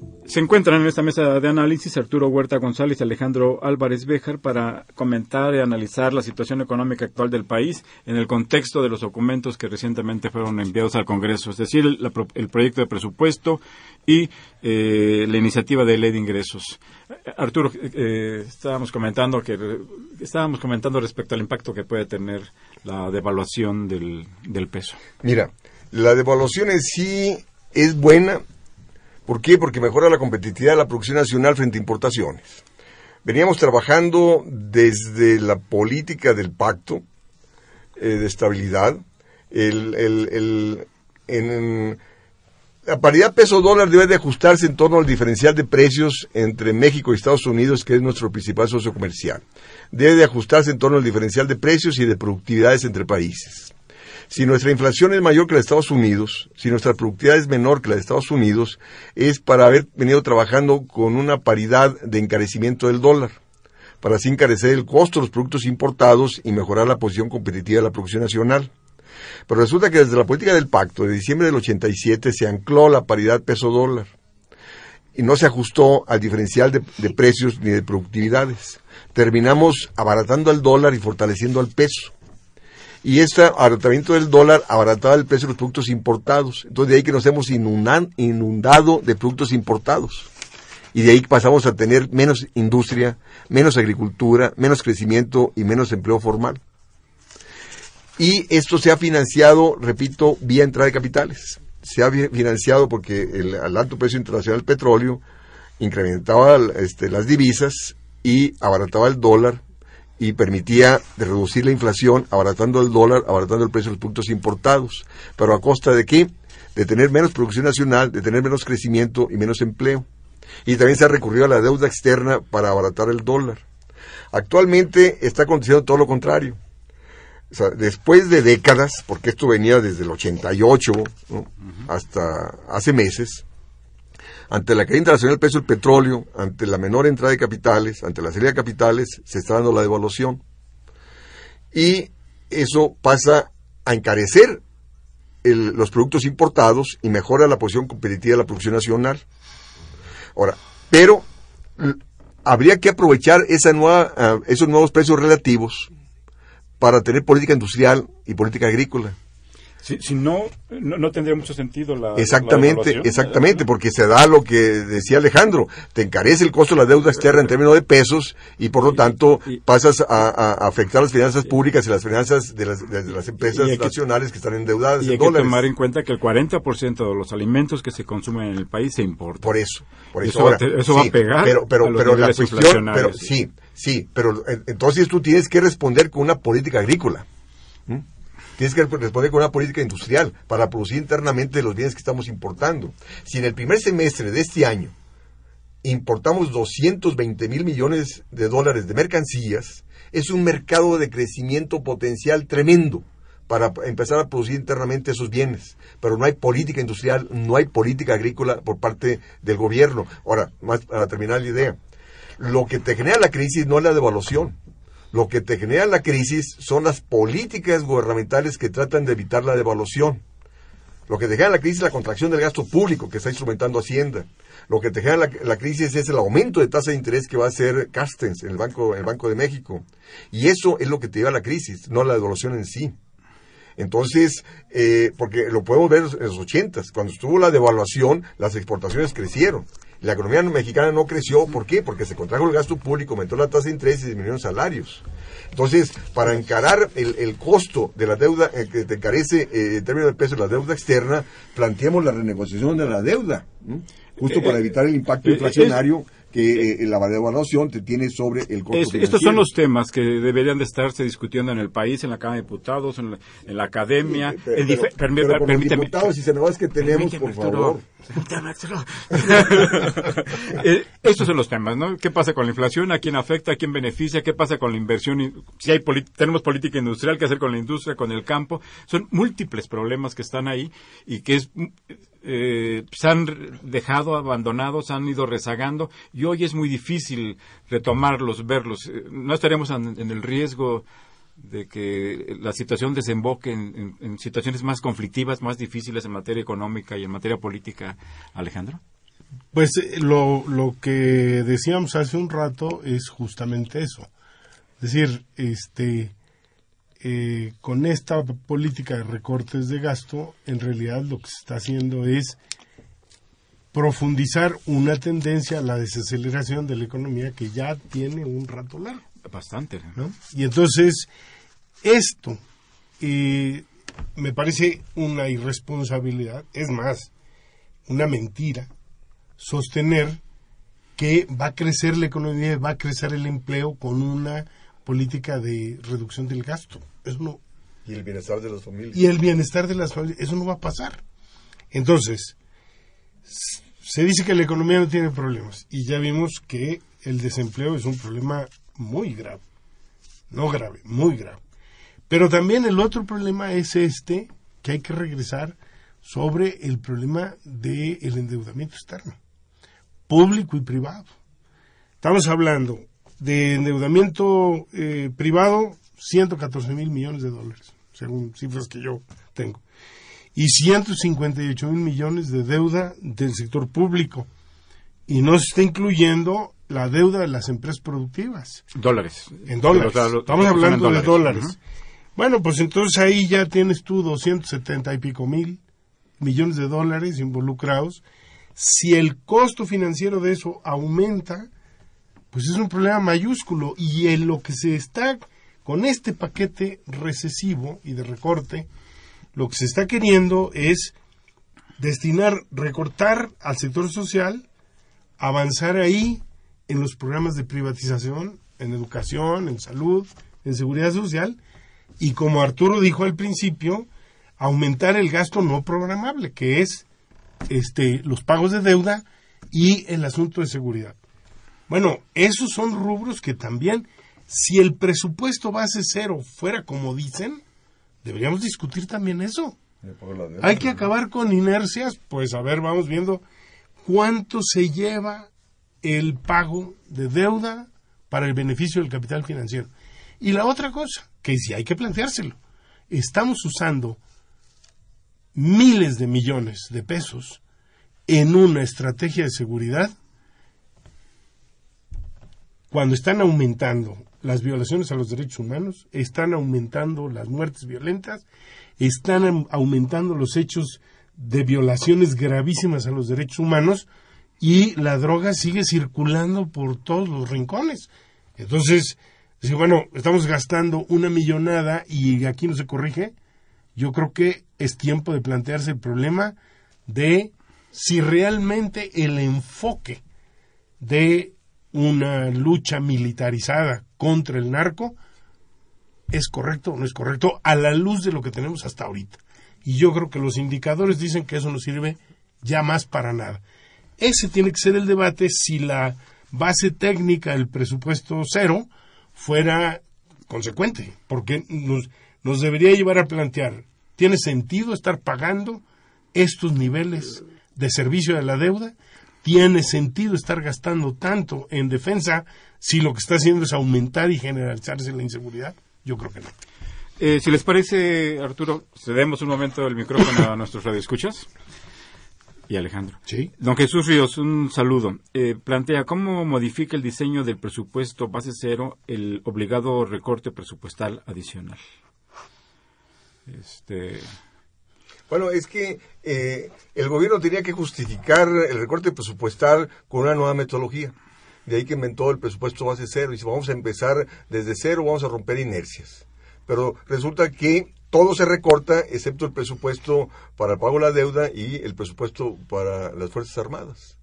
se encuentran en esta mesa de análisis Arturo Huerta González y Alejandro Álvarez Béjar para comentar y analizar la situación económica actual del país en el contexto de los documentos que recientemente fueron enviados al Congreso, es decir, el, proyecto de presupuesto y eh, la iniciativa de ley de ingresos. Arturo, eh, estábamos comentando que estábamos comentando respecto al impacto que puede tener la devaluación del, del peso. Mira, la devaluación en sí es buena ¿Por qué? Porque mejora la competitividad de la producción nacional frente a importaciones. Veníamos trabajando desde la política del pacto eh, de estabilidad. La paridad peso-dólar debe de ajustarse en torno al diferencial de precios entre México y Estados Unidos, que es nuestro principal socio comercial. Debe de ajustarse en torno al diferencial de precios y de productividades entre países. Si nuestra inflación es mayor que la de Estados Unidos, si nuestra productividad es menor que la de Estados Unidos, es para haber venido trabajando con una paridad de encarecimiento del dólar, para así encarecer el costo de los productos importados y mejorar la posición competitiva de la producción nacional. Pero resulta que desde la política del pacto de diciembre del 87 se ancló la paridad peso-dólar y no se ajustó al diferencial de, precios ni de productividades. Terminamos abaratando el dólar y fortaleciendo al peso y este abaratamiento del dólar abarataba el precio de los productos importados. Entonces de ahí que nos hemos inundado de productos importados. Y de ahí pasamos a tener menos industria, menos agricultura, menos crecimiento y menos empleo formal. Y esto se ha financiado, repito, vía entrada de capitales. Se ha financiado porque el, alto precio internacional del petróleo incrementaba este, las divisas y abarataba el dólar y permitía reducir la inflación abaratando el dólar, abaratando el precio de los productos importados. Pero a costa de qué? De tener menos producción nacional, de tener menos crecimiento y menos empleo. Y también se ha recurrido a la deuda externa para abaratar el dólar. Actualmente está aconteciendo todo lo contrario. después de décadas, porque esto venía desde el 88 hasta hace meses, ante la caída internacional del precio del petróleo, ante la menor entrada de capitales, ante la salida de capitales, se está dando la devaluación. Y eso pasa a encarecer los productos importados y mejora la posición competitiva de la producción nacional. Ahora, pero habría que aprovechar esa nueva, ah, esos nuevos precios relativos para tener política industrial y política agrícola. Si, si no, no, no tendría mucho sentido la. Exactamente, la exactamente, porque se da lo que decía Alejandro, te encarece el costo de la deuda externa en términos de pesos y por lo tanto y- pasas a, a- afectar las finanzas públicas y las finanzas de las, de las empresas que- nacionales que están endeudadas Y en hay que dólares. tomar en cuenta que el 40% de los alimentos que se consumen en el país se importan. Por eso, por eso, Eso va a Ahora, te- eso va a pegar Pero, pero, a los pero la cuestión, pero, sí. sí, sí, pero eh, entonces tú tienes que responder con una política agrícola. Tienes que responder con una política industrial para producir internamente los bienes que estamos importando. Si en el primer semestre de este año importamos 220 mil millones de dólares de mercancías, es un mercado de crecimiento potencial tremendo para empezar a producir internamente esos bienes. Pero no hay política industrial, no hay política agrícola por parte del gobierno. Ahora, más para terminar la idea, lo que te genera la crisis no es la devaluación. Lo que te genera la crisis son las políticas gubernamentales que tratan de evitar la devaluación. Lo que te genera la crisis es la contracción del gasto público que está instrumentando Hacienda. Lo que te genera la, crisis es el aumento de tasa de interés que va a hacer Carstens en el Banco, el Banco de México. Y eso es lo que te lleva a la crisis, no la devaluación en sí. Entonces, eh, porque lo podemos ver en los ochentas, cuando estuvo la devaluación, las exportaciones crecieron. La economía mexicana no creció, ¿por qué? Porque se contrajo el gasto público, aumentó la tasa de interés y disminuyeron salarios. Entonces, para encarar el, el costo de la deuda eh, que te encarece eh, en términos de peso la deuda externa, planteemos la renegociación de la deuda, justo para evitar el impacto eh, inflacionario que eh, la devaluación te tiene sobre el costo estos son los temas que deberían de estarse discutiendo en el país, en la Cámara de Diputados, en la, en la academia. Pero, en pero permíteme- diputados y senadores que tenemos, por favor. Eh, estos son los temas, ¿no? ¿Qué pasa con la inflación? ¿A quién afecta? ¿A quién beneficia? ¿Qué pasa con la inversión? Si hay tenemos política industrial, ¿qué hacer con la industria, con el campo? Son múltiples problemas que están ahí y que es, eh, se han dejado abandonados, han ido rezagando y hoy es muy difícil retomarlos, verlos. Eh, No estaremos en, el riesgo de que la situación desemboque en, en- en situaciones más conflictivas, más difíciles en materia económica y en materia política, Alejandro? Pues eh, lo, lo que decíamos hace un rato es justamente eso. Es decir, este, eh, con esta política de recortes de gasto, en realidad lo que se está haciendo es profundizar una tendencia a la desaceleración de la economía que ya tiene un rato largo. Bastante. ¿no? Y entonces, esto eh, me parece una irresponsabilidad, es más, una mentira, sostener que va a crecer la economía, va a crecer el empleo con una política de reducción del gasto. Eso no, Y el bienestar de las familias. y el bienestar de las familias, eso no va a pasar. Entonces, se dice que la economía no tiene problemas y ya vimos que el desempleo es un problema muy grave, no grave, muy grave. Pero también el otro problema es este, que hay que regresar sobre el problema del endeudamiento externo, público y privado. Estamos hablando de endeudamiento eh, privado, 114 mil millones de dólares, según cifras que yo tengo, y 158 mil millones de deuda del sector público. Y no se está incluyendo la deuda de las empresas productivas Dólares. en dólares. Los- los- Estamos hablando de dólares. Bueno, pues entonces ahí ya tienes tú 270 y pico mil millones de dólares involucrados. Si el costo financiero de eso aumenta, pues es un problema mayúsculo. Y en lo que se está con este paquete recesivo y de recorte, lo que se está queriendo es destinar, recortar al sector social, avanzar ahí en los programas de privatización, en educación, en salud, en seguridad social, y como Arturo dijo al principio, aumentar el gasto no programable, que es este los pagos de deuda y el asunto de seguridad. Bueno, esos son rubros que también, si el presupuesto base cero fuera como dicen, deberíamos discutir también eso. Hay que acabar con inercias, pues a ver, vamos viendo cuánto se lleva el pago de deuda para el beneficio del capital financiero. Y la otra cosa, que sí hay que planteárselo, estamos usando miles de millones de pesos en una estrategia de seguridad cuando están aumentando las violaciones a los derechos humanos, están aumentando las muertes violentas, están aumentando los hechos de violaciones gravísimas a los derechos humanos y la droga sigue circulando por todos los rincones. Entonces, si bueno, estamos gastando una millonada y aquí no se corrige, yo creo que es tiempo de plantearse el problema de si realmente el enfoque de una lucha militarizada contra el narco es correcto o no es correcto a la luz de lo que tenemos hasta ahorita. Y yo creo que los indicadores dicen que eso no sirve ya más para nada. Ese tiene que ser el debate si la base técnica del presupuesto cero fuera consecuente, porque nos, nos debería llevar a plantear, ¿tiene sentido estar pagando estos niveles de servicio de la deuda? ¿Tiene sentido estar gastando tanto en defensa si lo que está haciendo es aumentar y generalizarse la inseguridad? Yo creo que no. Eh, si les parece, Arturo, cedemos un momento el micrófono a nuestros radioescuchas. Y Alejandro. Sí. Don Jesús Ríos, un saludo. Eh, plantea cómo modifica el diseño del presupuesto base cero el obligado recorte presupuestal adicional. Este. Bueno, es que eh, el gobierno tenía que justificar el recorte presupuestal con una nueva metodología. De ahí que inventó el presupuesto base cero. Y si vamos a empezar desde cero, vamos a romper inercias. Pero resulta que todo se recorta, excepto el presupuesto para el pago de la deuda y el presupuesto para las Fuerzas Armadas.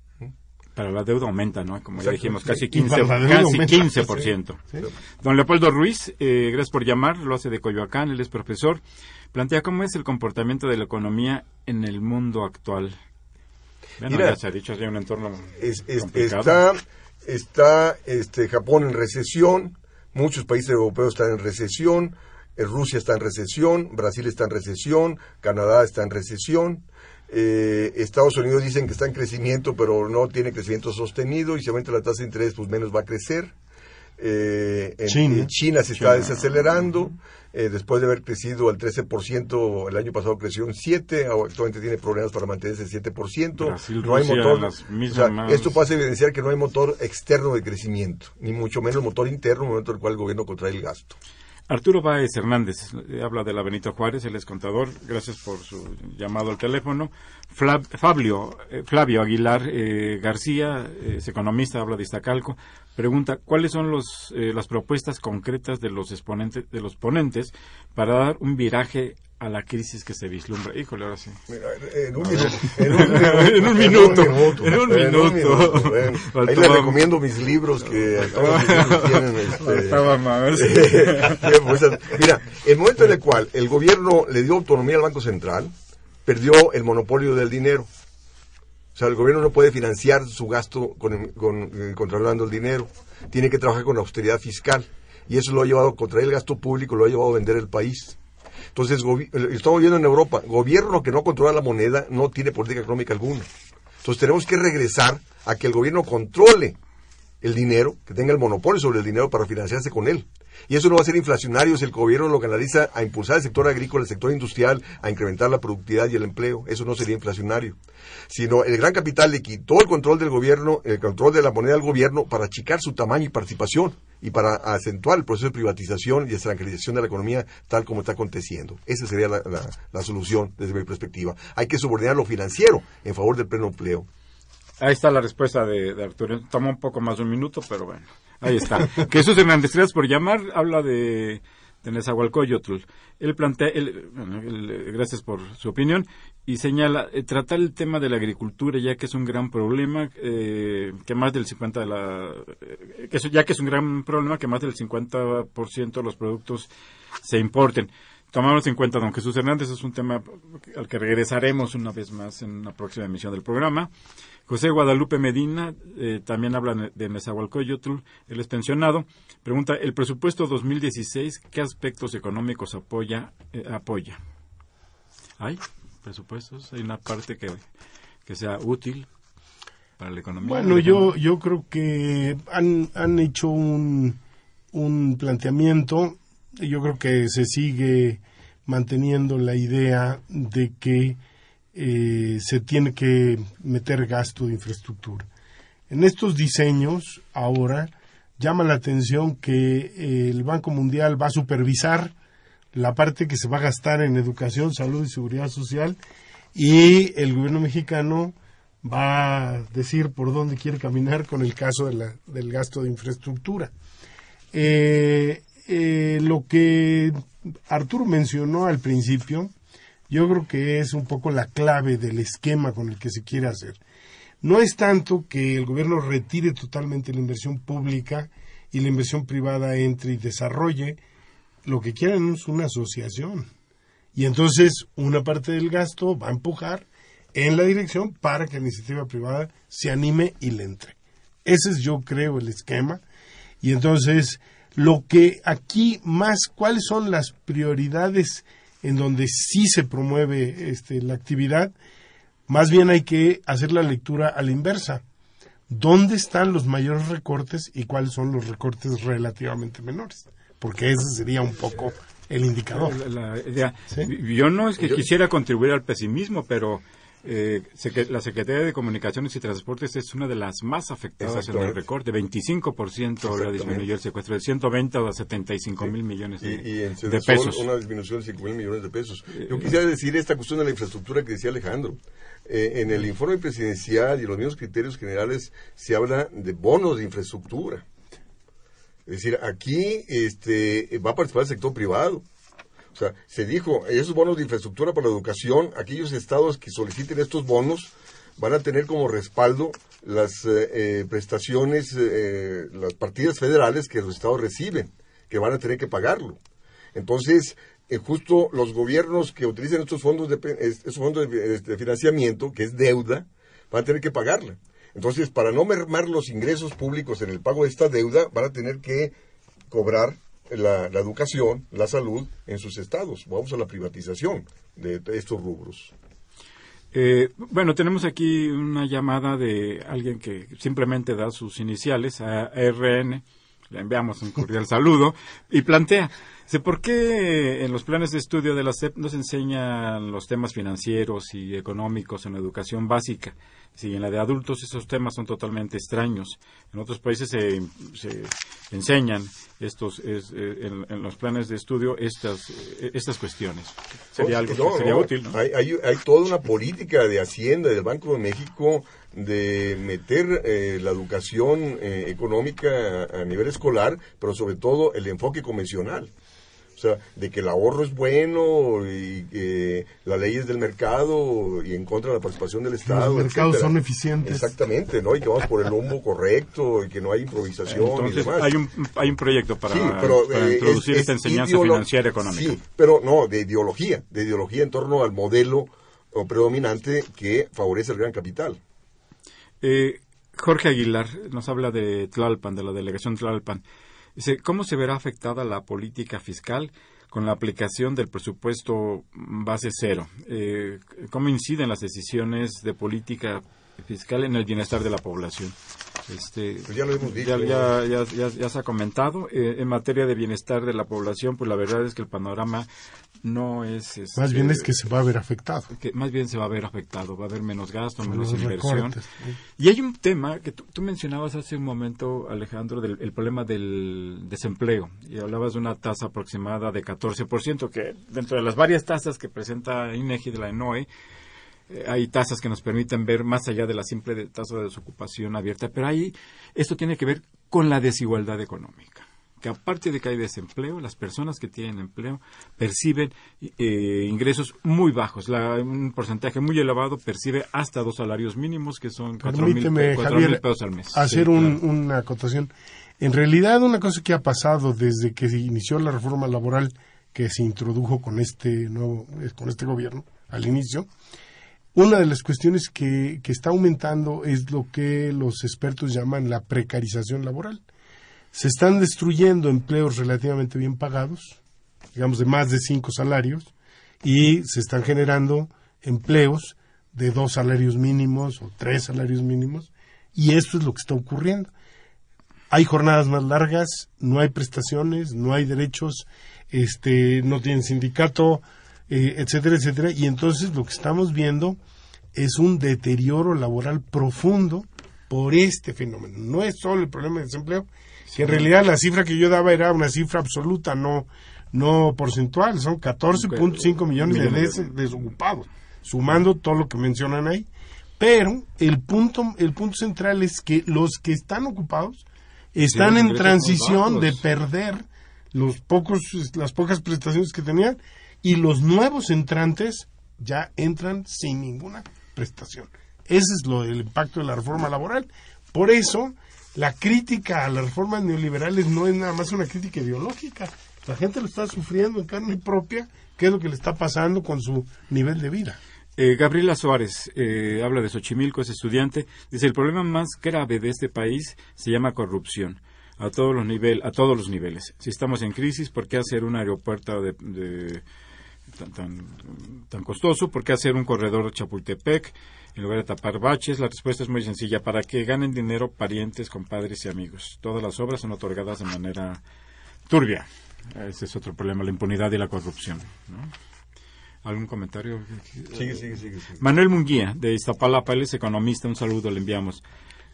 Para la deuda aumenta, ¿no? Como ya dijimos, sí. casi Y para 15%. la deuda Casi aumenta. 15%. Don Leopoldo Ruiz, eh, gracias por llamar, lo hace de Coyoacán, él es profesor. Plantea cómo es el comportamiento de la economía en el mundo actual. Bueno, Mira, ya se ha dicho, hay un entorno Es- es- complicado. está está este, Japón en recesión, muchos países europeos están en recesión, eh, Rusia está en recesión, Brasil está en recesión, Canadá está en recesión, eh, Estados Unidos dicen que está en crecimiento, pero no tiene crecimiento sostenido y si aumenta la tasa de interés, pues menos va a crecer. Eh, en, China. en China se está desacelerando, eh, después de haber crecido al 13%, el año pasado creció un 7%, ahora actualmente tiene problemas para mantenerse el 7%. Brasil, no hay Rusia, motor. o sea, esto pasa a evidenciar que no hay motor externo de crecimiento, ni mucho menos motor interno, en el momento en el cual el gobierno contrae el gasto. Arturo Báez Hernández, eh, habla de la Benito Juárez, él es contador, gracias por su llamado al teléfono. Fla- Fabio, eh, Flavio Aguilar eh, García, eh, es economista, habla de Iztacalco, pregunta cuáles son los, eh, las propuestas concretas de los, exponentes, de los ponentes para dar un viraje a la crisis que se vislumbra. Híjole, ahora sí. Mira, en un minuto. En un minuto. En un minuto. En un minuto. bueno. Ahí les recomiendo mis libros que tienen. este. Pues, Mira, el momento en el cual el gobierno le dio autonomía al Banco Central, perdió el monopolio del dinero. O sea, el gobierno no puede financiar su gasto con, con- eh, controlando el dinero. Tiene que trabajar con la austeridad fiscal. Y eso lo ha llevado a contraer el gasto público, lo ha llevado a vender el país. Entonces, eh, estamos viendo en Europa, gobierno que no controla la moneda no tiene política económica alguna. Entonces, tenemos que regresar a que el gobierno controle el dinero, que tenga el monopolio sobre el dinero para financiarse con él. Y eso no va a ser inflacionario si el gobierno lo canaliza a impulsar el sector agrícola, el sector industrial, a incrementar la productividad y el empleo. Eso no sería inflacionario. Sino el gran capital le quitó el control del gobierno, el control de la moneda al gobierno para achicar su tamaño y participación y para acentuar el proceso de privatización y extranjerización de la economía tal como está aconteciendo. Esa sería la solución desde mi perspectiva. Hay que subordinar lo financiero en favor del pleno empleo. Ahí está la respuesta de, Arturo. Toma un poco más de un minuto, pero bueno, ahí está. Jesús Hernández, gracias por llamar. Habla de, de Nezahualcóyotl. Él plantea, él- bueno, él, gracias por su opinión, y señala eh, tratar el tema de la agricultura, ya que es un gran problema, eh, que más del 50 de la, eh, que es un gran problema, que más del 50% de los productos se importen. Tomamos en cuenta, don Jesús Hernández, es un tema al que regresaremos una vez más en una próxima emisión del programa. José Guadalupe Medina eh, también habla de Nezahualcóyotl, él es pensionado. Pregunta, ¿el presupuesto 2016 qué aspectos económicos apoya? eh, apoya? ¿Hay presupuestos? ¿Hay una parte que, que sea útil para la economía? Bueno, yo, yo creo que han, han hecho un, un planteamiento, yo creo que se sigue manteniendo la idea de que eh, se tiene que meter gasto de infraestructura. En estos diseños, ahora, llama la atención que eh, el Banco Mundial va a supervisar la parte que se va a gastar en educación, salud y seguridad social y el gobierno mexicano va a decir por dónde quiere caminar con el caso de la, del gasto de infraestructura. Eh, lo que Arturo mencionó al principio, yo creo que es un poco la clave del esquema con el que se quiere hacer. No es tanto que el gobierno retire totalmente la inversión pública y la inversión privada entre y desarrolle, lo que quieren es una asociación. Y entonces una parte del gasto va a empujar en la dirección para que la iniciativa privada se anime y le entre. Ese es, yo creo, el esquema. Y entonces, lo que aquí más, cuáles son las prioridades en donde sí se promueve este, la actividad, más bien hay que hacer la lectura a la inversa. ¿Dónde están los mayores recortes y cuáles son los recortes relativamente menores? Porque ese sería un poco el indicador. Yo no es que quisiera contribuir al pesimismo, pero eh, la Secretaría de Comunicaciones y Transportes es una de las más afectadas en el recorte. 25% la disminuyó el secuestro de 120 a 75 mil millones de, y, en de pesos. Una disminución de 5 mil millones de pesos. Yo quisiera decir esta cuestión de la infraestructura que decía Alejandro. Eh, en el informe presidencial y los mismos criterios generales se habla de bonos de infraestructura. Es decir, aquí este, va a participar el sector privado. O sea, se dijo, esos bonos de infraestructura para la educación, aquellos estados que soliciten estos bonos van a tener como respaldo las eh, eh, prestaciones, eh, las partidas federales que los estados reciben, que van a tener que pagarlo. Entonces, justo los gobiernos que utilicen estos fondos de, estos fondos de, financiamiento, que es deuda, van a tener que pagarla. Entonces, para no mermar los ingresos públicos en el pago de esta deuda, van a tener que cobrar la, educación, la salud en sus estados. Vamos a la privatización de, estos rubros. Eh, bueno, tenemos aquí una llamada de alguien que simplemente da sus iniciales a RN. Le enviamos un cordial saludo y plantea, ¿por qué en los planes de estudio de la SEP no se enseñan los temas financieros y económicos en la educación básica? Si en la de adultos esos temas son totalmente extraños. En otros países se, se enseñan estos eh, en, los planes de estudio estas eh, estas cuestiones. Sería algo que sería útil. Hay, hay, toda una política de Hacienda del Banco de México de meter eh, la educación económica a nivel escolar, pero sobre todo el enfoque convencional. O sea, de que el ahorro es bueno y que la ley es del mercado y en contra de la participación del Estado. Los mercados son eficientes. Exactamente, ¿no? Y que vamos por el rumbo correcto y que no hay improvisación y demás. Hay un, hay un proyecto para, eh, introducir esta enseñanza financiera económica. Sí, pero no, de ideología, de ideología en torno al modelo predominante que favorece el gran capital. Eh, Jorge Aguilar nos habla de Tlalpan, de la delegación Tlalpan. Dice, ¿cómo se verá afectada la política fiscal con la aplicación del presupuesto base cero? Eh, ¿Cómo inciden las decisiones de política fiscal en el bienestar de la población? Este, pues ya lo hemos dicho. Ya, se ha comentado. Eh, en materia de bienestar de la población, pues la verdad es que el panorama no es... más bien es que se va a ver afectado. Que más bien se va a ver afectado, va a haber menos gasto, menos inversión. Y hay un tema que tú, mencionabas hace un momento, Alejandro, del el problema del desempleo. Y hablabas de una tasa aproximada de 14%, que dentro de las varias tasas que presenta INEGI de la ENOE, hay tasas que nos permiten ver más allá de la simple tasa de desocupación abierta, pero ahí esto tiene que ver con la desigualdad económica que aparte de que hay desempleo, las personas que tienen empleo perciben eh, ingresos muy bajos. un porcentaje muy elevado percibe hasta dos salarios mínimos, que son cuatro mil, pesos al mes. Hacer una acotación. En realidad, una cosa que ha pasado desde que se inició la reforma laboral que se introdujo con este nuevo, con este gobierno al inicio, una de las cuestiones que, que está aumentando es lo que los expertos llaman la precarización laboral. Se están destruyendo empleos relativamente bien pagados, digamos de más de cinco salarios, y se están generando empleos de dos salarios mínimos o tres salarios mínimos, y esto es lo que está ocurriendo. Hay jornadas más largas, no hay prestaciones, no hay derechos, este, no tienen sindicato, eh, etcétera, etcétera. Y entonces lo que estamos viendo es un deterioro laboral profundo por este fenómeno. No es solo el problema de desempleo, que en realidad la cifra que yo daba era una cifra absoluta, no, no porcentual, son 14.5 millones de des- desocupados, sumando todo lo que mencionan ahí. Pero el punto, el punto central es que los que están ocupados están en transición de perder los pocos, las pocas prestaciones que tenían y los nuevos entrantes ya entran sin ninguna prestación. Ese es lo del impacto de la reforma laboral. Por eso, la crítica a las reformas neoliberales no es nada más una crítica ideológica. La gente lo está sufriendo en carne propia, qué es lo que le está pasando con su nivel de vida. Eh, Gabriela Suárez eh, habla de Xochimilco, es estudiante. Dice, el problema más grave de este país se llama corrupción. A todos los, nivel, a todos los niveles. Si estamos en crisis, ¿por qué hacer un aeropuerto de, de- tan, tan, tan costoso? ¿Por qué hacer un corredor de Chapultepec en lugar de tapar baches? La respuesta es muy sencilla. Para que ganen dinero parientes, compadres y amigos. Todas las obras son otorgadas de manera turbia. Ese es otro problema, la impunidad y la corrupción. ¿no? ¿Algún comentario? Sigue, sigue, sigue. sigue. Manuel Munguía, de Iztapalapa, él es economista, un saludo le enviamos.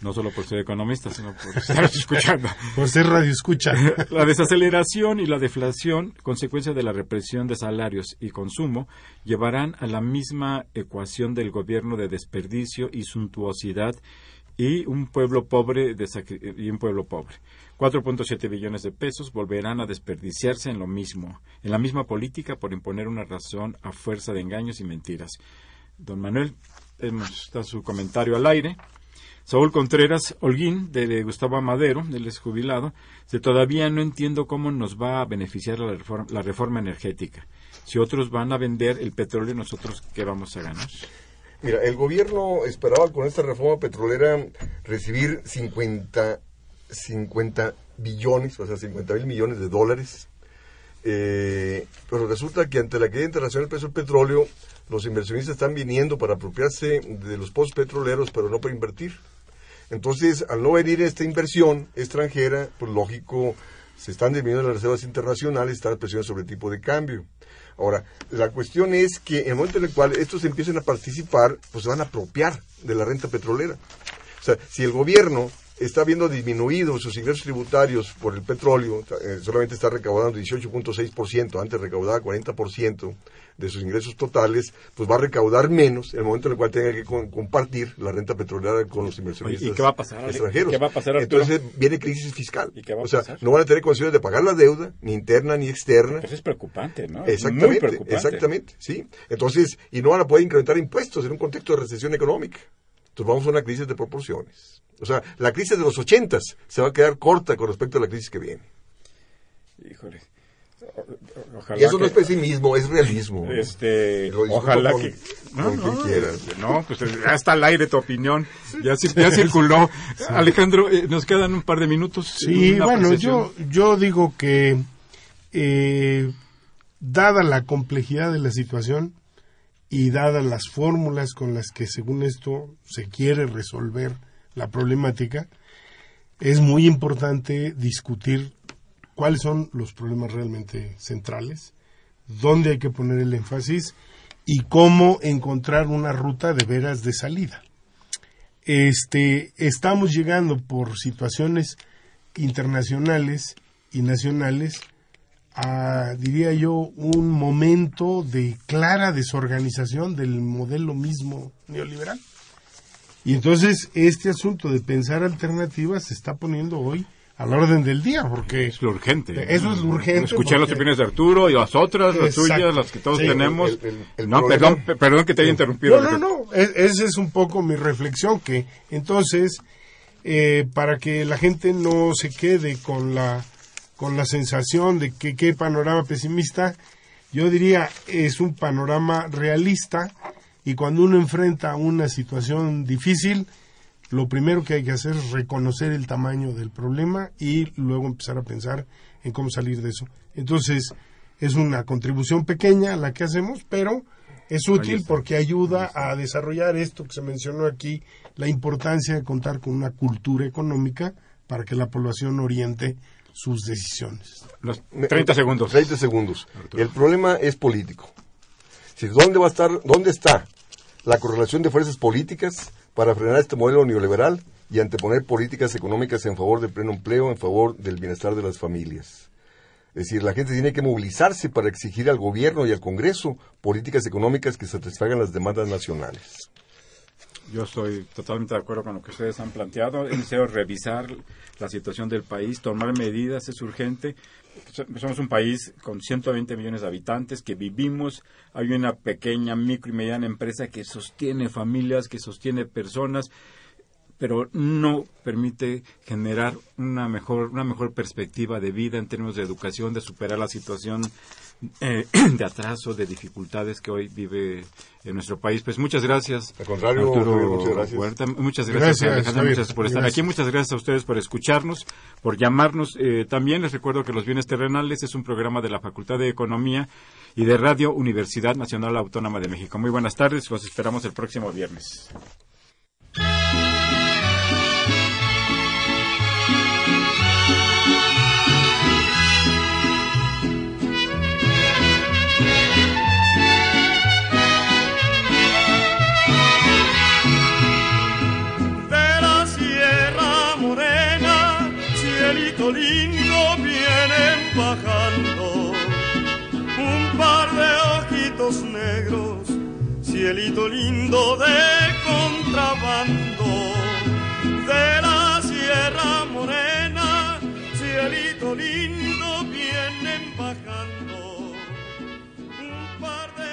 No solo por ser economista, sino por estar escuchando. Por ser radio escucha. La desaceleración y la deflación, consecuencia de la represión de salarios y consumo, llevarán a la misma ecuación del gobierno de desperdicio y suntuosidad y un pueblo pobre de y un pueblo pobre. 4.7 billones de pesos volverán a desperdiciarse en lo mismo, en la misma política por imponer una razón a fuerza de engaños y mentiras. Don Manuel, dado su comentario al aire. Saúl Contreras Holguín, de, de Gustavo Amadero, él es jubilado, dice, todavía no entiendo cómo nos va a beneficiar la reforma, la reforma energética. Si otros van a vender el petróleo, nosotros qué vamos a ganar. Mira, el gobierno esperaba con esta reforma petrolera recibir 50, 50 billones, o sea, 50 mil millones de dólares. Eh, pero resulta que ante la caída internacional del precio del petróleo, los inversionistas están viniendo para apropiarse de los pozos petroleros, pero no para invertir. Entonces, al no venir esta inversión extranjera, pues lógico, se están disminuyendo las reservas internacionales, están presiones sobre el tipo de cambio. Ahora, la cuestión es que en el momento en el cual estos empiecen a participar, pues se van a apropiar de la renta petrolera. O sea, si el gobierno está viendo disminuidos sus ingresos tributarios por el petróleo, eh, solamente está recaudando 18.6%, antes recaudaba 40% de sus ingresos totales, pues va a recaudar menos en el momento en el cual tenga que con- compartir la renta petrolera con los inversionistas ¿y qué va a pasar, extranjeros. ¿Qué va a pasar? Entonces viene crisis fiscal. ¿Y qué va a o sea, pasar? no van a tener condiciones de pagar la deuda, ni interna ni externa. Eso es preocupante, ¿no? Exactamente, Muy preocupante. exactamente, sí. Entonces, y no van a poder incrementar impuestos en un contexto de recesión económica. Entonces vamos a una crisis de proporciones. O sea, la crisis de los ochentas se va a quedar corta con respecto a la crisis que viene. Híjole. O- Ojalá Y eso no que- es pesimismo, es realismo. Este, ojalá con- que con quien quieras. No, pues ya está al aire tu opinión. Ya, ya circuló. Alejandro, eh, nos quedan un par de minutos. Sí, bueno, yo, yo digo que eh, dada la complejidad de la situación y dadas las fórmulas con las que según esto se quiere resolver la problemática, es muy importante discutir cuáles son los problemas realmente centrales, dónde hay que poner el énfasis y cómo encontrar una ruta de veras de salida. Este, estamos llegando por situaciones internacionales y nacionales a, diría yo, un momento de clara desorganización del modelo mismo neoliberal. Y entonces este asunto de pensar alternativas se está poniendo hoy a la orden del día, porque Es lo urgente. Eso es lo urgente, Escuchar las porque- opiniones de Arturo y las otras, las Exacto. tuyas, las que todos Sí, tenemos. el- el- el no, problema- perdón, pe- perdón que te haya interrumpido. No, no, no. Es- esa es un poco mi reflexión, que entonces, eh, para que la gente no se quede con la, con la sensación de que qué panorama pesimista, yo diría es un panorama realista y cuando uno enfrenta una situación difícil, lo primero que hay que hacer es reconocer el tamaño del problema y luego empezar a pensar en cómo salir de eso. Entonces, es una contribución pequeña la que hacemos, pero es útil porque ayuda a desarrollar esto que se mencionó aquí, la importancia de contar con una cultura económica para que la población oriente sus decisiones. Los 30 segundos. 30 segundos. El problema es político. Si, ¿dónde va a estar, dónde está la correlación de fuerzas políticas para frenar este modelo neoliberal? y anteponer políticas económicas en favor del pleno empleo, en favor del bienestar de las familias. Es decir, la gente tiene que movilizarse para exigir al gobierno y al Congreso políticas económicas que satisfagan las demandas nacionales. Yo estoy totalmente de acuerdo con lo que ustedes han planteado. Es revisar la situación del país, tomar medidas, es urgente. Somos un país con 120 millones de habitantes que vivimos. Hay una pequeña, micro y mediana empresa que sostiene familias, que sostiene personas pero no permite generar una mejor, una mejor perspectiva de vida en términos de educación, de superar la situación eh, de atraso, de dificultades que hoy vive en nuestro país. Pues muchas gracias. Al contrario, muchas gracias. muchas gracias, Alejandro, muchas por estar aquí. Muchas gracias a ustedes por escucharnos, por llamarnos. Eh, también les recuerdo que Los Bienes Terrenales es un programa de la Facultad de Economía y de Radio Universidad Nacional Autónoma de México. Muy buenas tardes, los esperamos el próximo viernes. Cielito lindo de contrabando de la Sierra Morena, cielito lindo un par de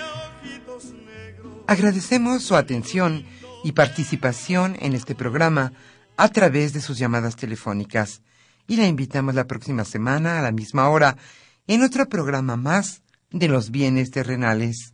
ojitos negros. Agradecemos su atención y participación en este programa a través de sus llamadas telefónicas y la invitamos la próxima semana a la misma hora en otro programa más de los bienes terrenales.